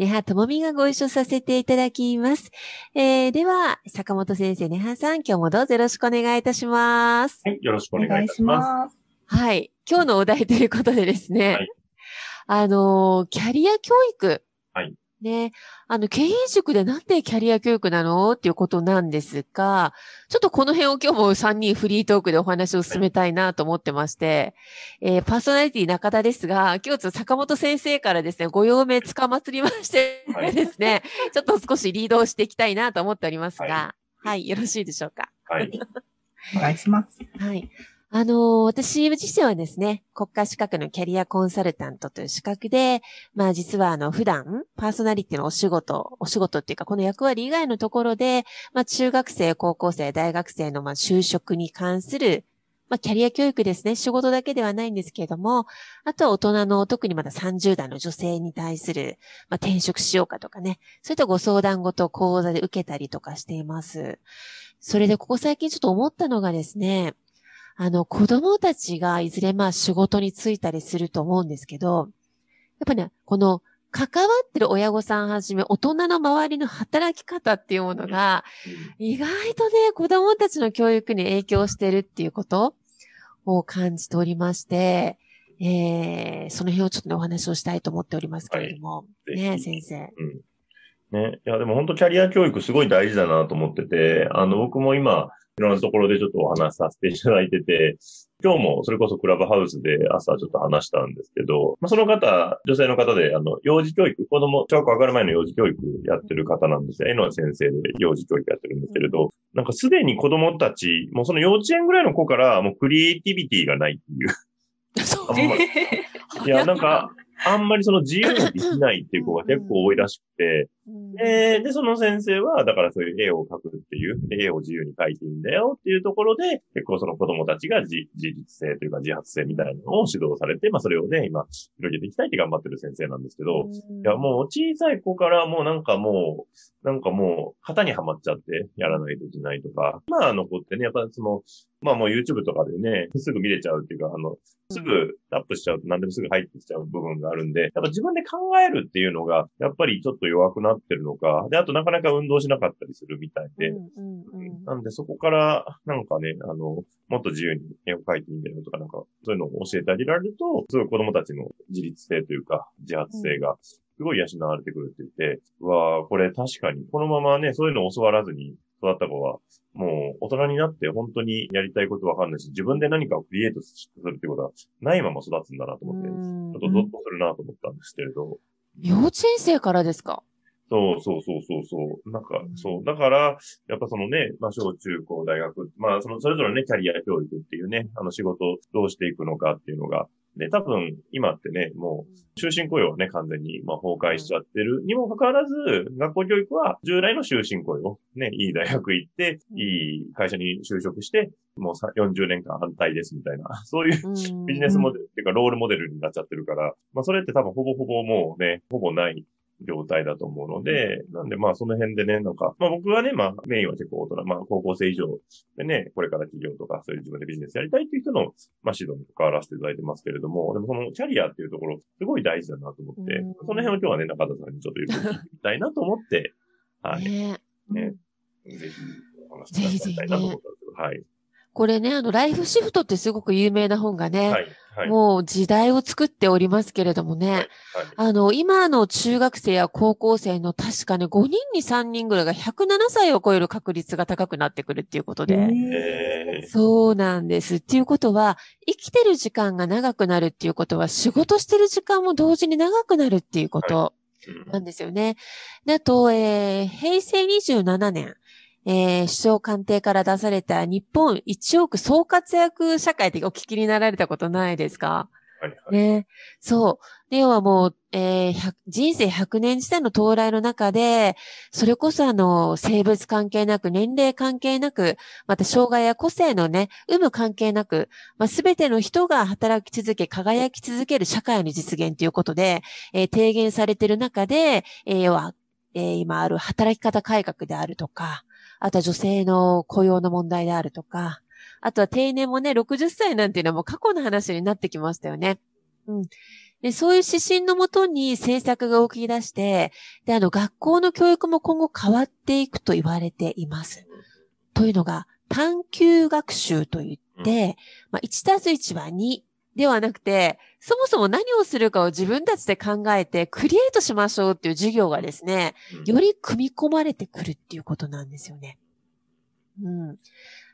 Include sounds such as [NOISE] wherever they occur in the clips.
根葉智美がご一緒させていただきます、えー、では坂本先生根葉さん今日もどうぞよろしくお願いいたしますはい、よろしくお願いいたします。す。はい。今日のお題ということでですね。はいあのー、キャリア教育。はい。ね。あの、経営塾でなんでキャリア教育なの？っていうことなんですが、ちょっとこの辺を今日も3人フリートークでお話を進めたいなと思ってまして、えーパーソナリティ中田ですが、今日ちょっと坂本先生からですね、ご用命つかまつりましてはいですね、ちょっと少しリードをしていきたいなと思っておりますが、は、はいよろしいでしょうか？はい。お願いします。はい。あの私自身はですね、国家資格のキャリアコンサルタントという資格で、まあ実はあの普段、パーソナリティのお仕事、お仕事っていうかこの役割以外のところで、まあ中学生、高校生、大学生のまあ就職に関する、まあキャリア教育ですね、仕事だけではないんですけれども、あとは大人の特にまだ30代の女性に対する、まあ転職しようかとかね、そういったご相談ごと講座で受けたりとかしています。それでここ最近ちょっと思ったのがですね、あの、子供たちがいずれまあ仕事に就いたりすると思うんですけど、やっぱね、この関わってる親御さんはじめ大人の周りの働き方っていうものが、意外とね、子供たちの教育に影響してるっていうことを感じておりまして、えー、その辺をちょっとね、お話をしたいと思っておりますけれども、はいね、先生。うん。ね。いや、でも本当キャリア教育すごい大事だなと思ってて、あの、僕も今、いろんなところでちょっとお話しさせていただいてて、[LAUGHS] 今日もそれこそクラブハウスで朝ちょっと話したんですけど、まあ、その方、女性の方で、あの、幼児教育、子供、小学校上がる前の幼児教育やってる方なんですよ。江野先生で幼児教育やってるんですけれど、なんかすでに子供たち、もうその幼稚園ぐらいの子からもうクリエイティビティがないっていう。[LAUGHS] そういや、なんか、[LAUGHS] あんまりその自由にできないっていう子が結構多いらしくて、うん。えーで、その先生は、だからそういう絵を描くっていう、絵を自由に描いていいんだよっていうところで、結構その子供たちが自自立性というか自発性みたいなのを指導されて、まあそれをね、今、広げていきたいって頑張ってる先生なんですけど、いや、もう小さい子からもうなんかもう、なんかもう、型にはまっちゃってやらないといけないとか、まあの子ってね、やっぱその、まあもう YouTube とかでね、すぐ見れちゃうっていうか、あの、すぐタップしちゃうと何でもすぐ入ってきちゃう部分があるんで、やっぱ自分で考えるっていうのが、やっぱりちょっと弱くなってるのか、で、あとなかなか運動しなかったりするみたいで、うんうんうんなんでそこから、なんかね、あの、もっと自由に絵を描いていいんだよとか、なんか、そういうのを教えてあげられると、すごい子供たちの自立性というか、自発性が、すごい養われてくるって言って、うわあこれ確かに、このままね、そういうのを教わらずに育った子は、もう大人になって本当にやりたいことわかんないし、自分で何かをクリエイトするってことはないまま育つんだなと思って、ちうんょっとゾッとするなと思ったんですけれど、幼稚園生からですか？そうそうそうそうそう。なんかう、んそう。だから、やっぱそのね、まあ、小中高大学、まあ、その、それぞれね、キャリア教育っていうね、あの仕事をどうしていくのかっていうのが、で、多分、今ってね、もう、終身雇用はね、完全に、まあ、崩壊しちゃってる。にもかかわらず、学校教育は従来の終身雇用、ね、いい大学行って、うん。いい会社に就職して、もうさ40年間反対ですみたいな、[LAUGHS] そういううん。ビジネスモデルっていうか、ロールモデルになっちゃってるから、まあ、それって多分ほぼほぼもうね、ほぼない状態だと思うので、なんでまあその辺でね、なんか、まあ僕はね、まあメインは結構大人、まあ高校生以上でね、これから企業とかそういう自分でビジネスやりたいっていう人の、まあ指導に関わらせていただいてますけれども、でもそのキャリアっていうところ、すごい大事だなと思って、うん。その辺を今日はね、中田さんにちょっとゆっくり聞いてみたいなと思って、はい。ね。ね。ぜひお話しい。ただきたいなと思ったんですけど、はい。これね、あの、ライフシフトってすごく有名な本がね、はい。はい。もう時代を作っておりますけれどもね。はい。あの、今の中学生や高校生の確かね、5人に3人ぐらいが107歳を超える確率が高くなってくるっていうことで。えー、そうなんです。っていうことは、生きてる時間が長くなるっていうことは、仕事してる時間も同時に長くなるっていうことうんなんですよね。であと、えー平成27年、えー首相官邸から出された日本1億総活躍社会ってお聞きになられたことないですか？はいはい。ね。そう。で、要はもう、えー100人生100年時代の到来の中で、それこそあの、性別関係なく、年齢関係なく、また障害や個性のね、有無関係なく、まあ、全ての人が働き続け、輝き続ける社会の実現ということで、えー提言されている中で、えー要は、えー今ある働き方改革であるとか、あとは女性の雇用の問題であるとか、あとは定年もね、60歳なんていうのはもう過去の話になってきましたよね。うん。で、そういう指針のもとに政策が動き出して、で、あの、学校の教育も今後変わっていくと言われています。というのが、探究学習といって、まあ、1たす1は2ではなくて、そもそも何をするかを自分たちで考えて、クリエイトしましょうっていう授業がですね、うんより組み込まれてくるっていうことなんですよね。うん。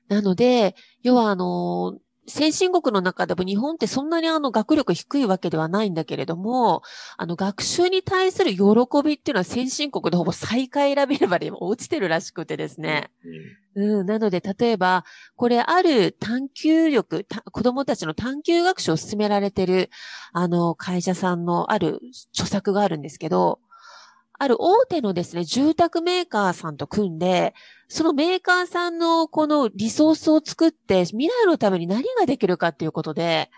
なので、要はあの、先進国の中でも日本ってそんなにあの学力低いわけではないんだけれども、あの学習に対する喜びっていうのは先進国でほぼ最下位レベルまで落ちてるらしくてですね。うんうん。なので、例えば、これ、ある探究力、た子供たちの探究学習を進められてる、あの、会社さんのある著作があるんですけど、ある大手のですね、住宅メーカーさんと組んで、そのメーカーさんのこのリソースを作って、未来のために何ができるかっていうことで、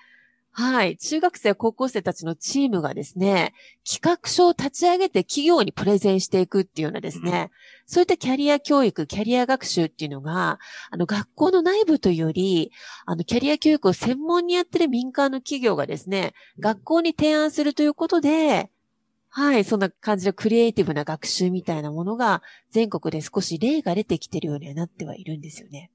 はい。中学生、高校生たちのチームがですね、企画書を立ち上げて企業にプレゼンしていくっていうようなですね、そういったキャリア教育、キャリア学習っていうのが、あの、学校の内部というより、あの、キャリア教育を専門にやってる民間の企業がですね、学校に提案するということで、はい、そんな感じのクリエイティブな学習みたいなものが、全国で少し例が出てきてるようにはなってはいるんですよね。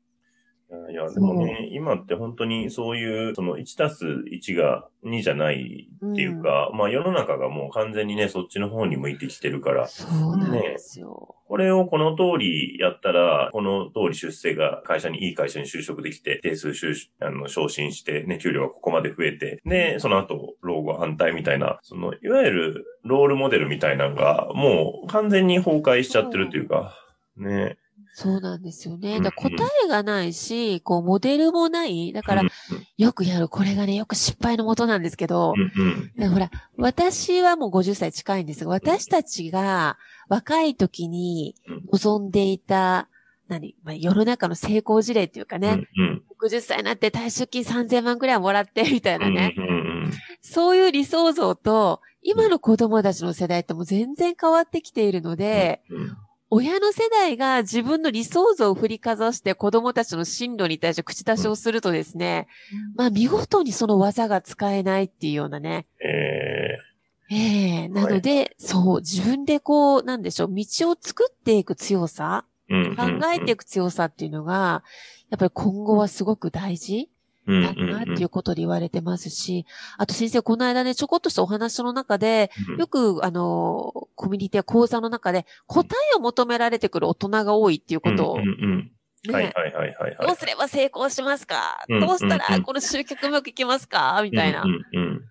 いや、でもね、今って本当にそういう、その1たす1が2じゃないっていうか、まあ世の中がもう完全にね、そっちの方に向いてきてるから、そうなんですよ。これをこの通りやったら、この通り出世が会社に、いい会社に就職できて、定数就あの昇進して、ね、給料がここまで増えて、で、その後、老後反対みたいな、その、いわゆるロールモデルみたいなのが、もう完全に崩壊しちゃってるっていうか、ね。そうなんですよね。うんだ答えがないし、こう、モデルもない。だからうん、よくやる、これがね、よく失敗のもとなんですけど、ほら、私はもう50歳近いんですが、私たちが若い時に望んでいた、何、まあ、世の中の成功事例っていうかね、うんうん。60歳になって退職金3000万くらいはもらって、みたいなね、そういう理想像と、今の子供たちの世代ってもう全然変わってきているので、うん親の世代が自分の理想像を振りかざして子供たちの進路に対して口出しをするとですね、まあ見事にその技が使えないっていうようなね。えええ。なので、そう、自分でこう、なんでしょう、道を作っていく強さ、ーうんうん。考えていく強さっていうのが、やっぱり今後はすごく大事うんだなっていうことで言われてますし、あと先生、この間ね、ちょこっとしたお話の中で、うん。よく、あの、コミュニティや講座の中で、答えを求められてくる大人が多いっていうことを、はいね、はいはいはいはい。どうすれば成功しますか？うんどうしたらうんこの集客うまくいきますか？みたいな。う。んうん。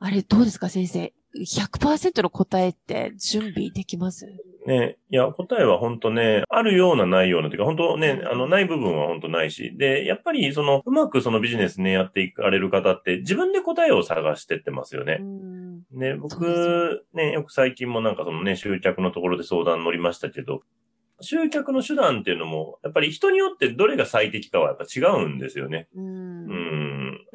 あれ、どうですか、先生？100%の答えって準備できます？うん。ね、いや、答えは本当ね、あるようなないようなっていうか、本当ね、あの、ない部分は本当ないし、で、やっぱりその、うまくそのビジネスね、やっていかれる方って、自分で答えを探してってますよねう。ん。ね、僕、ね、よく最近もなんかそのね、集客のところで相談乗りましたけど、集客の手段っていうのも、やっぱり人によってどれが最適かはやっぱ違うんですよね。う。うんん。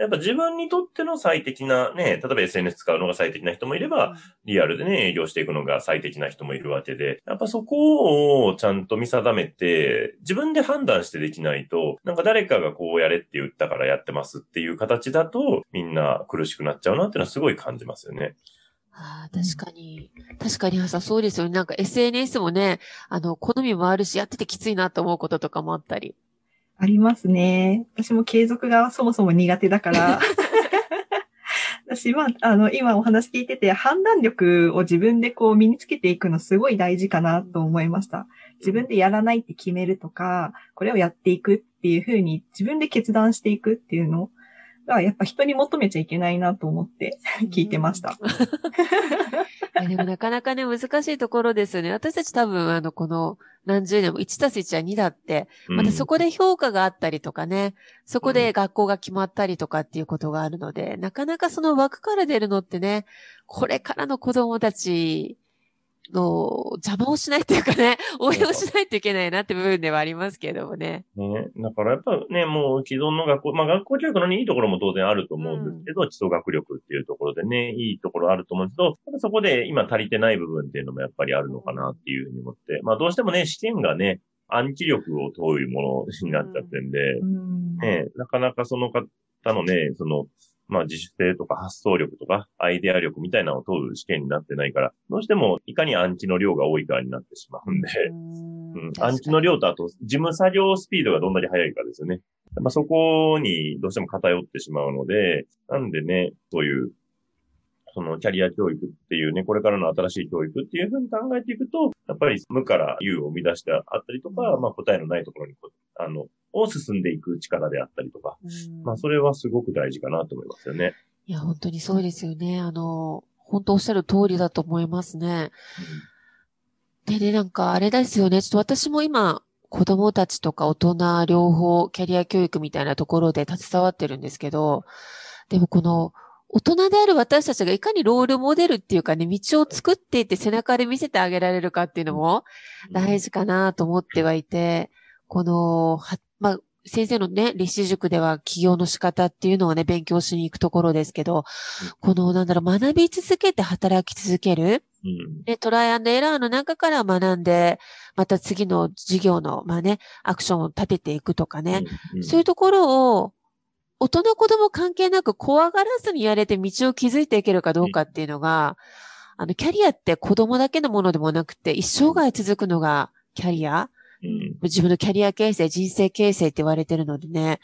やっぱ自分にとっての最適なね、例えば SNS 使うのが最適な人もいれば、リアルでね、営業していくのが最適な人もいるわけで、やっぱそこをちゃんと見定めて、自分で判断してできないと、なんか誰かがこうやれって言ったからやってますっていう形だと、みんな苦しくなっちゃうなっていうのはすごい感じますよね。ああ、確かに。確かに、朝そうですよね。なんか SNS もね、あの、好みもあるし、やっててきついなと思うこととかもあったり。ありますね。私も継続がそもそも苦手だから。[LAUGHS] 私は、あの、今お話聞いてて、判断力を自分でこう身につけていくのすごい大事かなと思いました。自分でやらないって決めるとか、これをやっていくっていうふうに自分で決断していくっていうのが、やっぱ人に求めちゃいけないなと思って聞いてました。[LAUGHS] でもなかなかね、難しいところですよね。私たち多分、あの、この何十年も1たす1は2だって、またそこで評価があったりとかね、そこで学校が決まったりとかっていうことがあるので、なかなかその枠から出るのってね、これからの子供たちの邪魔をしないっていうかね、[LAUGHS] 応援をしないといけないなって部分ではありますけどもね。ね。だからやっぱね、もう既存の学校、まあ学校教育のいいところも当然あると思うんですけど、うん、基礎学力っていうところでね、いいところあると思うんですけど、そこで今足りてない部分っていうのもやっぱりあるのかなっていうふうに思って、まあどうしてもね、試験がね、暗記力を問うものになっちゃってんで、うん、ね、なかなかその方のね、その、まあ自主性とか発想力とかアイデア力みたいなのを問う試験になってないから、どうしてもいかに暗記の量が多いかになってしまうんで、うん、暗記の量とあと事務作業スピードがどんだけ速いかですよね。まあそこにどうしても偏ってしまうので、なんでね、そういうそのキャリア教育っていうね、これからの新しい教育っていうふうに考えていくと、やっぱり無から有を生み出してあったりとか、まあ答えのないところに、あの、を進んでいく力であったりとか、まあそれはすごく大事かなと思いますよね。いや、本当にそうですよね。あの、本当おっしゃる通りだと思いますね。うん、でね、なんかあれですよね。ちょっと私も今、子供たちとか大人両方キャリア教育みたいなところで携わってるんですけど、でもこの大人である私たちがいかにロールモデルっていうかね、道を作っていって背中で見せてあげられるかっていうのも大事かなと思ってはいて、この、は、まあ、先生のね、立志塾では起業の仕方っていうのをね、勉強しに行くところですけど、この、なんだろう、学び続けて働き続ける？うん、で、トライアンドエラーの中から学んで、また次の授業の、まあね、アクションを立てていくとかね、うんうん、そういうところを、大人子供関係なく怖がらずにやれて道を築いていけるかどうかっていうのが、あの、キャリアって子供だけのものでもなくて、一生涯続くのがキャリア。うん、自分のキャリア形成、人生形成って言われてるのでね。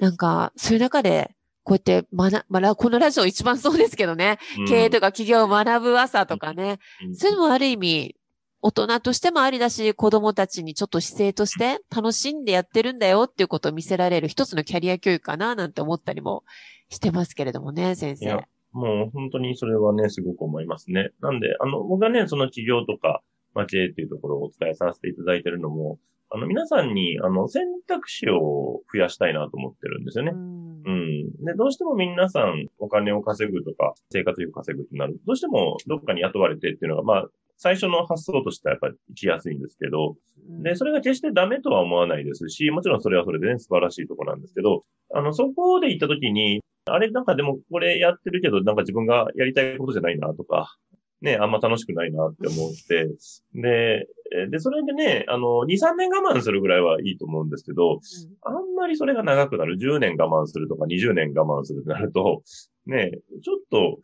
なんか、そういう中で、こうやって学、まあ、このラジオ一番そうですけどね。うん、経営とか企業を学ぶ朝とかね。うん、そういうのもある意味、大人としてもありだし、子供たちにちょっと姿勢として楽しんでやってるんだよっていうことを見せられる一つのキャリア教育かななんて思ったりもしてますけれどもね、先生。いや、もう本当にそれはね、すごく思いますね。なんで、あの、僕がね、その企業とか、まあ、知恵っていうところをお伝えさせていただいているのも、あの、皆さんに、あの、選択肢を増やしたいなと思ってるんですよね。うん。で、どうしても皆さんお金を稼ぐとか、生活費を稼ぐってなる。どうしてもどっかに雇われてっていうのが、まあ、最初の発想としてはやっぱり行きやすいんですけど、で、それが決してダメとは思わないですし、もちろんそれはそれでね、素晴らしいところなんですけど、あの、そこで行った時に、あれなんかでもこれやってるけど、なんか自分がやりたいことじゃないなとか、ね、あんま楽しくないなって思って、で、で、それでね、あの、2、3年我慢するぐらいはいいと思うんですけど、うん、あんまりそれが長くなる、10年我慢するとか20年我慢するとなると、ね、ちょっと、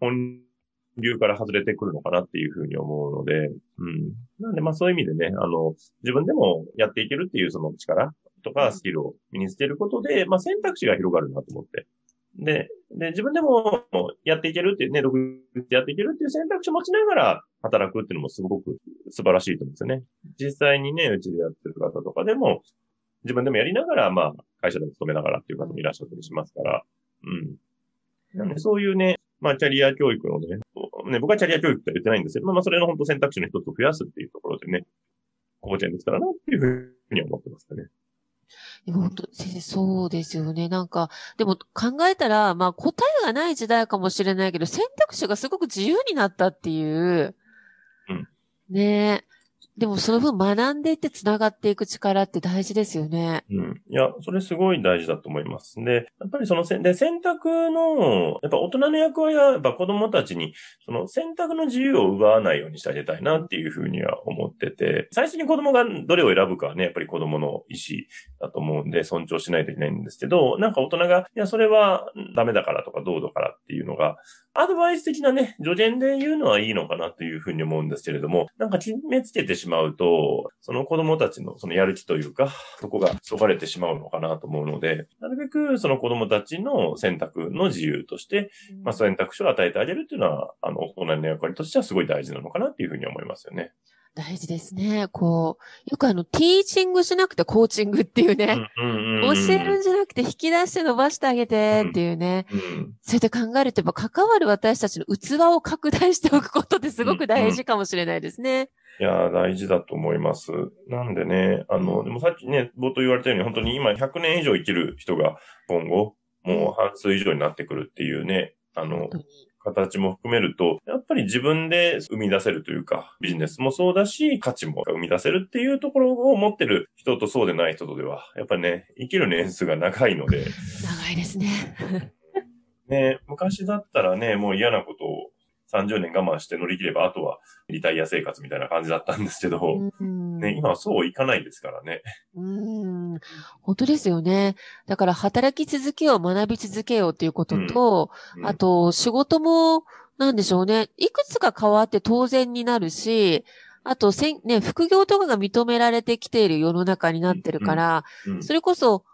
本流から外れてくるのかなっていうふうに思うので、うん。なんで、まあそういう意味でね、あの、自分でもやっていけるっていうその力とかスキルを身につけることで、まあ選択肢が広がるなと思って。で、で、自分でもやっていけるっていうね、独立やっていけるっていう選択肢を持ちながら働くっていうのもすごく素晴らしいと思うんですよね。実際にね、うちでやってる方とかでも、自分でもやりながら、まあ、会社でも勤めながらっていう方もいらっしゃったりしますから、うん。なんで、そういうね、まあ、キャリア教育のね、ね、僕はキャリア教育って言ってないんですけど、まあ、それの本当選択肢の一つを増やすっていうところでね、ここちゃんできたらなっていうふうに思ってますかね。でも本当、先生、そうですよね。なんか、でも考えたら、まあ答えがない時代かもしれないけど、選択肢がすごく自由になったっていう。うん。ねえ。でもその分学んでいって繋がっていく力って大事ですよね。うん。いや、それすごい大事だと思います。で、やっぱりそのせ、で、選択の、やっぱ大人の役割は、やっぱ子供たちに、その選択の自由を奪わないようにしてあげたいなっていうふうには思ってて、最初に子供がどれを選ぶかはね、やっぱり子供の意思だと思うんで、尊重しないといけないんですけど、なんか大人が、いや、それはダメだからとかどうだからっていうのが、アドバイス的なね、助言で言うのはいいのかなというふうに思うんですけれども、なんか決めつけてしまうしまうと、その子供たちのそのやる気というか、そこがそがれてしまうのかなと思うので、なるべくその子供たちの選択の自由として、まあ選択肢を与えてあげるっていうのは、あの、大人の役割としてはすごい大事なのかなっていうふうに思いますよね。大事ですね。こう、よくあの、ティーチングしなくてコーチングっていうね。教えるんじゃなくて引き出して伸ばしてあげてっていうね。うん、そうやって考えると、やっぱ関わる私たちの器を拡大しておくことってすごく大事かもしれないですね。いや大事だと思います。なんでね、あの、でもさっきね、冒頭言われたように、本当に今100年以上生きる人が今後、もう半数以上になってくるっていうね、あの、形も含めると、やっぱり自分で生み出せるというか、ビジネスもそうだし、価値も生み出せるっていうところを持ってる人とそうでない人とでは、やっぱりね、生きる年数が長いので。[LAUGHS] 長いですね。[LAUGHS] ね、昔だったらね、もう嫌なことを30年我慢して乗り切れば、あとはリタイア生活みたいな感じだったんですけど、ね、今はそういかないですからね。うん。本当ですよね。だから働き続けよう、学び続けようということと、うんうん、あと仕事も、なんでしょうね。いくつか変わって当然になるし、あと、せん、ね、副業とかが認められてきている世の中になってるから、うんうん、それこそ、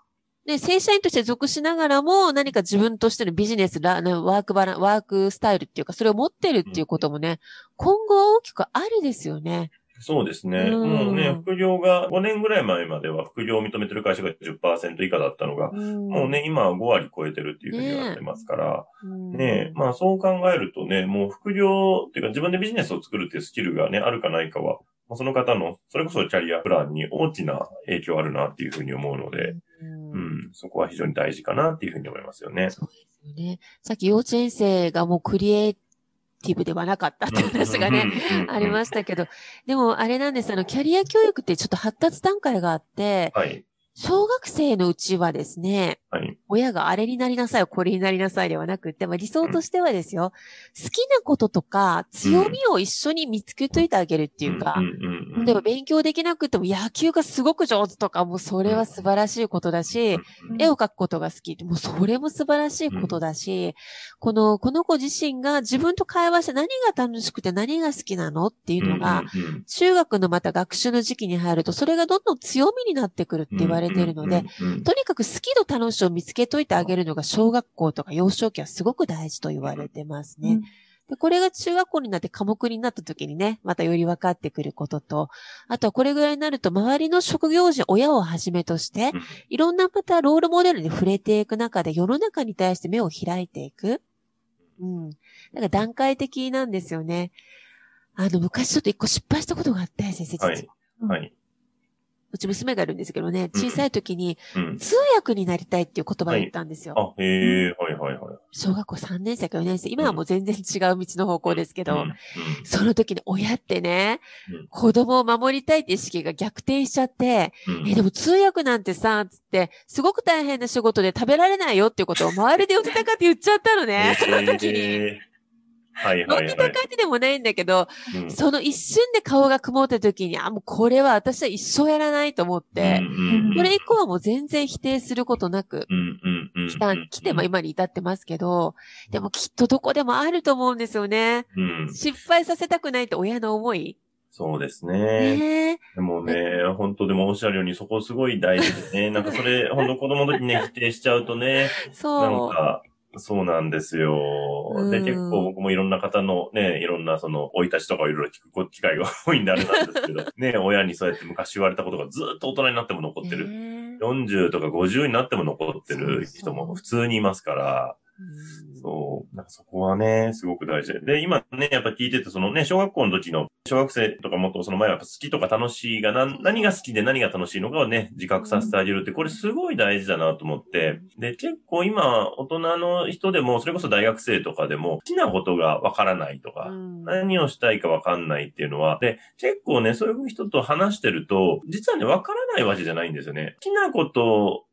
ね、正社員として属しながらも何か自分としてのビジネス、ワークバラン、ワークスタイルっていうか、それを持ってるっていうこともね、今後大きくありですよね。そうですね。うん、もうね、副業が5年ぐらい前までは副業を認めてる会社が10%以下だったのが、うん、もうね、今は5割超えてるっていうふうに言われてますから、ね、ねまあそう考えるとね、もう副業っていうか自分でビジネスを作るっていうスキルがね、あるかないかは、その方の、それこそキャリアプランに大きな影響あるなっていうふうに思うので、うん、うん、そこは非常に大事かなっていうふうに思いますよね。そうですよね。さっき幼稚園生がもうクリエイティブではなかったって話がね、ありましたけど、でもあれなんです、あの、キャリア教育ってちょっと発達段階があって、はい。小学生のうちはですね、はい、親があれになりなさい、これになりなさいではなくて、まあ、理想としてはですよ、うん、好きなこととか強みを一緒に見つけといてあげるっていうか、例えば勉強できなくても野球がすごく上手とか、もうそれは素晴らしいことだし、絵を描くことが好き、もうそれも素晴らしいことだし、この、この子自身が自分と会話して何が楽しくて何が好きなのっていうのが、中学のまた学習の時期に入ると、それがどんどん強みになってくるって言われれているので、とにかく好きと楽しを見つけといてあげるのが小学校とか幼少期はすごく大事と言われてますね。で、これが中学校になって科目になった時にね、またより分かってくることと、あとはこれぐらいになると周りの職業人、親をはじめとして、いろんなまたロールモデルに触れていく中で世の中に対して目を開いていく。うん。だから段階的なんですよね。あの、昔ちょっと一個失敗したことがあって、先生実は。はい。はい。うち娘がいるんですけどね、小さい時に、通訳になりたいっていう言葉を言ったんですよ。はい、あ、へえ、はいはいはい。小学校3年生か4年生、今はもう全然違う道の方向ですけど、うんその時に親ってね、子供を守りたいって意識が逆転しちゃって、え、でも通訳なんてさ、つって、すごく大変な仕事で食べられないよっていうことを周りで寄せたかって言っちゃったのね、その時に。はいはい、はい。飲んでた感じでもないんだけど、うん、その一瞬で顔が曇った時に、あ、もうこれは私は一生やらないと思って、これ以降はもう全然否定することなく、来た、来ても今に至ってますけど、でもきっとどこでもあると思うんですよね。うん、失敗させたくないって親の思い。そうですね。ねでもね、本当でもおっしゃるようにそこすごい大事ですね。なんかそれ、本当子供の時にね、否定しちゃうとね、[LAUGHS] そう。なんか、そうなんですよ。で、結構僕もいろんな方のね、いろんなその、生い立ちとかいろいろ聞く機会が多いんであれなんですけど、[LAUGHS] ね、親にそうやって昔言われたことがずっと大人になっても残ってる。40とか50になっても残ってる人も普通にいますから、そう。なんかそこはね、すごく大事で。で、今ね、やっぱ聞いてて、そのね、小学校の時の、小学生とかもっとその前は好きとか楽しいが何、何が好きで何が楽しいのかをね、自覚させてあげるって、これすごい大事だなと思って。で、結構今、大人の人でも、それこそ大学生とかでも、好きなことがわからないとか、何をしたいかわかんないっていうのは、で、結構ね、そういう人と話してると、実はね、わからないわけじゃないんですよね。好きなこと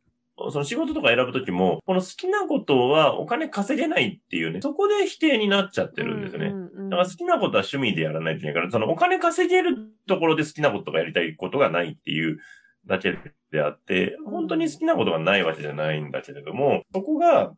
その仕事とか選ぶときも、この好きなことはお金稼げないっていうね、そこで否定になっちゃってるんですよね。だから好きなことは趣味でやらないといけないから、そのお金稼げるところで好きなことがやりたいことがないっていうだけであって、本当に好きなことがないわけじゃないんだけれども、そこが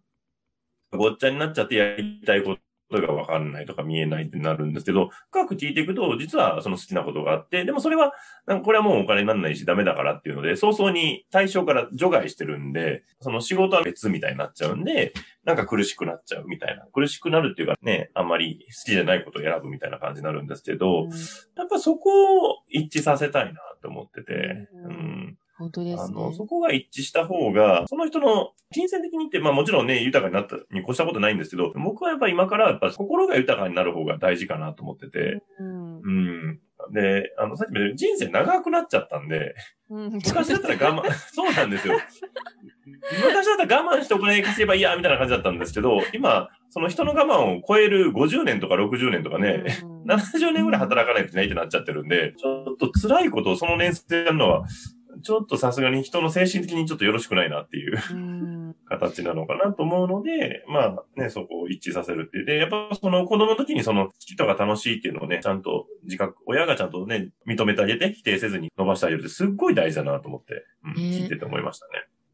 ごっちゃになっちゃってやりたいことそれがわかんないとか見えないってなるんですけど、深く聞いていくと、実はその好きなことがあって、でもそれは、なんかこれはもうお金にならないしダメだからっていうので、早々に対象から除外してるんで、その仕事は別みたいになっちゃうんで、なんか苦しくなっちゃうみたいな。苦しくなるっていうかね、あんまり好きじゃないことを選ぶみたいな感じになるんですけど、やっぱそこを一致させたいなって思ってて、ううんん。本当ですね。あの、そこが一致した方が、その人の金銭的にって、まあもちろんね、豊かになったに越したことないんですけど、僕はやっぱ今からやっぱ心が豊かになる方が大事かなと思ってて、うんうん。で、あの、さっきも人生長くなっちゃったんで、うん昔だったら我慢、[LAUGHS] そうなんですよ。昔だったら我慢してお金稼げばいいや、みたいな感じだったんですけど、今、その人の我慢を超える50年とか60年とかね、うん [LAUGHS] 70年ぐらい働かないといけないってなっちゃってるんで、ちょっと辛いことをその年数でやるのは、ちょっとさすがに人の精神的にちょっとよろしくないなっていううん形なのかなと思うので、まあね、そこを一致させるっていう。で、やっぱその子供の時にその好きとか楽しいっていうのをね、ちゃんと自覚、親がちゃんとね、認めてあげて否定せずに伸ばしてあげるってすっごい大事だなと思って、うん、ね聞いてて思いましたね。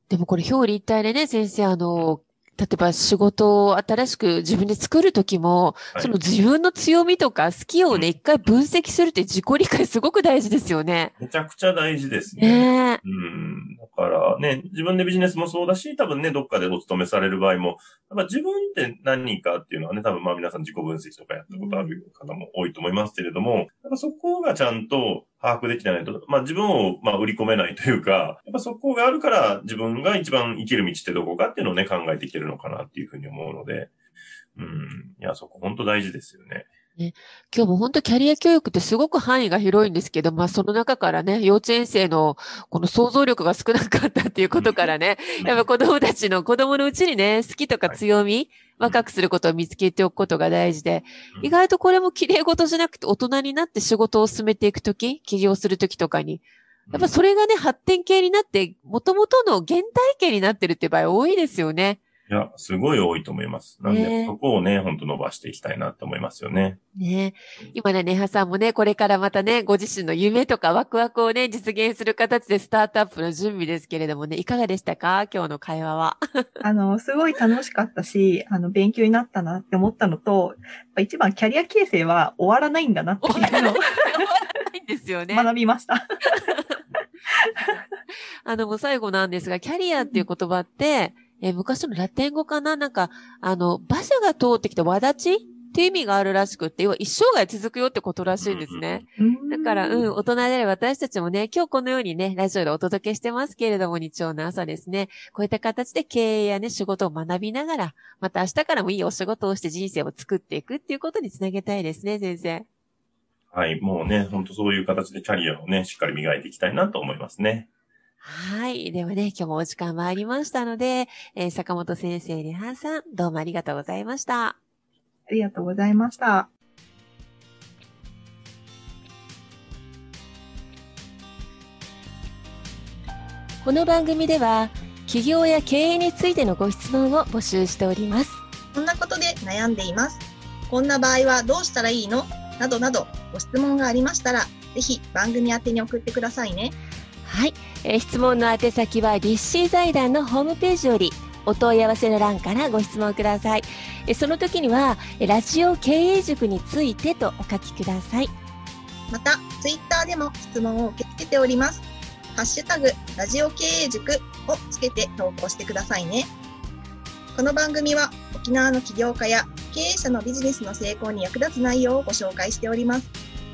でもこれ表裏一体でね、先生、あの、例えば仕事を新しく自分で作るときも、はいその自分の強みとか好きをね、うん一回分析するって自己理解すごく大事ですよね。めちゃくちゃ大事ですね。ねえ。うん。だからね、自分でビジネスもそうだし、多分ね、どっかでお勤めされる場合も、やっぱ自分って何かっていうのはね、多分まあ皆さん自己分析とかやったことある方も多いと思いますけれども、やっぱそこがちゃんと把握できてないと、まあ自分をまあ売り込めないというか、やっぱそこがあるから自分が一番生きる道ってどこかっていうのをね、考えていけるのかなっていうふうに思うので、うん。いや、そこ本当大事ですよね。今日も本当キャリア教育ってすごく範囲が広いんですけど、まあその中からね、幼稚園生のこの想像力が少なかったっていうことからね、[LAUGHS] やっぱ子供たちの子供のうちにね、好きとか強み、若くすることを見つけておくことが大事で、うん。意外とこれも綺麗事じゃなくて大人になって仕事を進めていくとき、起業するときとかに、やっぱそれがね、発展系になって、元々の原体験になってるって場合多いですよね。いや、すごい多いと思います。なんねで、そこをね、本当伸ばしていきたいなって思いますよね。ね今ね、ネハさんもね、これからまたね、ご自身の夢とかワクワクをね、実現する形でスタートアップの準備ですけれどもね、いかがでしたか？今日の会話は。[LAUGHS] あの、すごい楽しかったし、あの、勉強になったなって思ったのと、やっぱ一番キャリア形成は終わらないんだなっていうのをないんですよね。学びました。[LAUGHS] あの、もう最後なんですが、キャリアっていう言葉って、えー昔のラテン語かな？なんか、あの、馬車が通ってきた輪立ちっていう意味があるらしくって、要は一生涯続くよってことらしいんですね。だから、うん、大人である私たちもね、今日このようにね、ラジオでお届けしてますけれども、日曜の朝ですね、こういった形で経営やね、仕事を学びながら、また明日からもいいお仕事をして人生を作っていくっていうことにつなげたいですね、先生。はい、もうね、本当そういう形でキャリアをね、しっかり磨いていきたいなと思いますね。はい。ではね、今日もお時間参りましたので、えー坂本先生、リハさん、どうもありがとうございました。ありがとうございました。この番組では、企業や経営についてのご質問を募集しております。こんなことで悩んでいます。こんな場合はどうしたらいいの？などなどご質問がありましたら、ぜひ番組宛てに送ってくださいね。はい、えー質問の宛先は立志財団のホームページよりお問い合わせの欄からご質問ください。えーその時には、えラジオ経営塾についてとお書きください。また、ツイッターでも質問を受け付けております。ハッシュタグ、ラジオ経営塾をつけて投稿してくださいね。この番組は沖縄の起業家や経営者のビジネスの成功に役立つ内容をご紹介しております。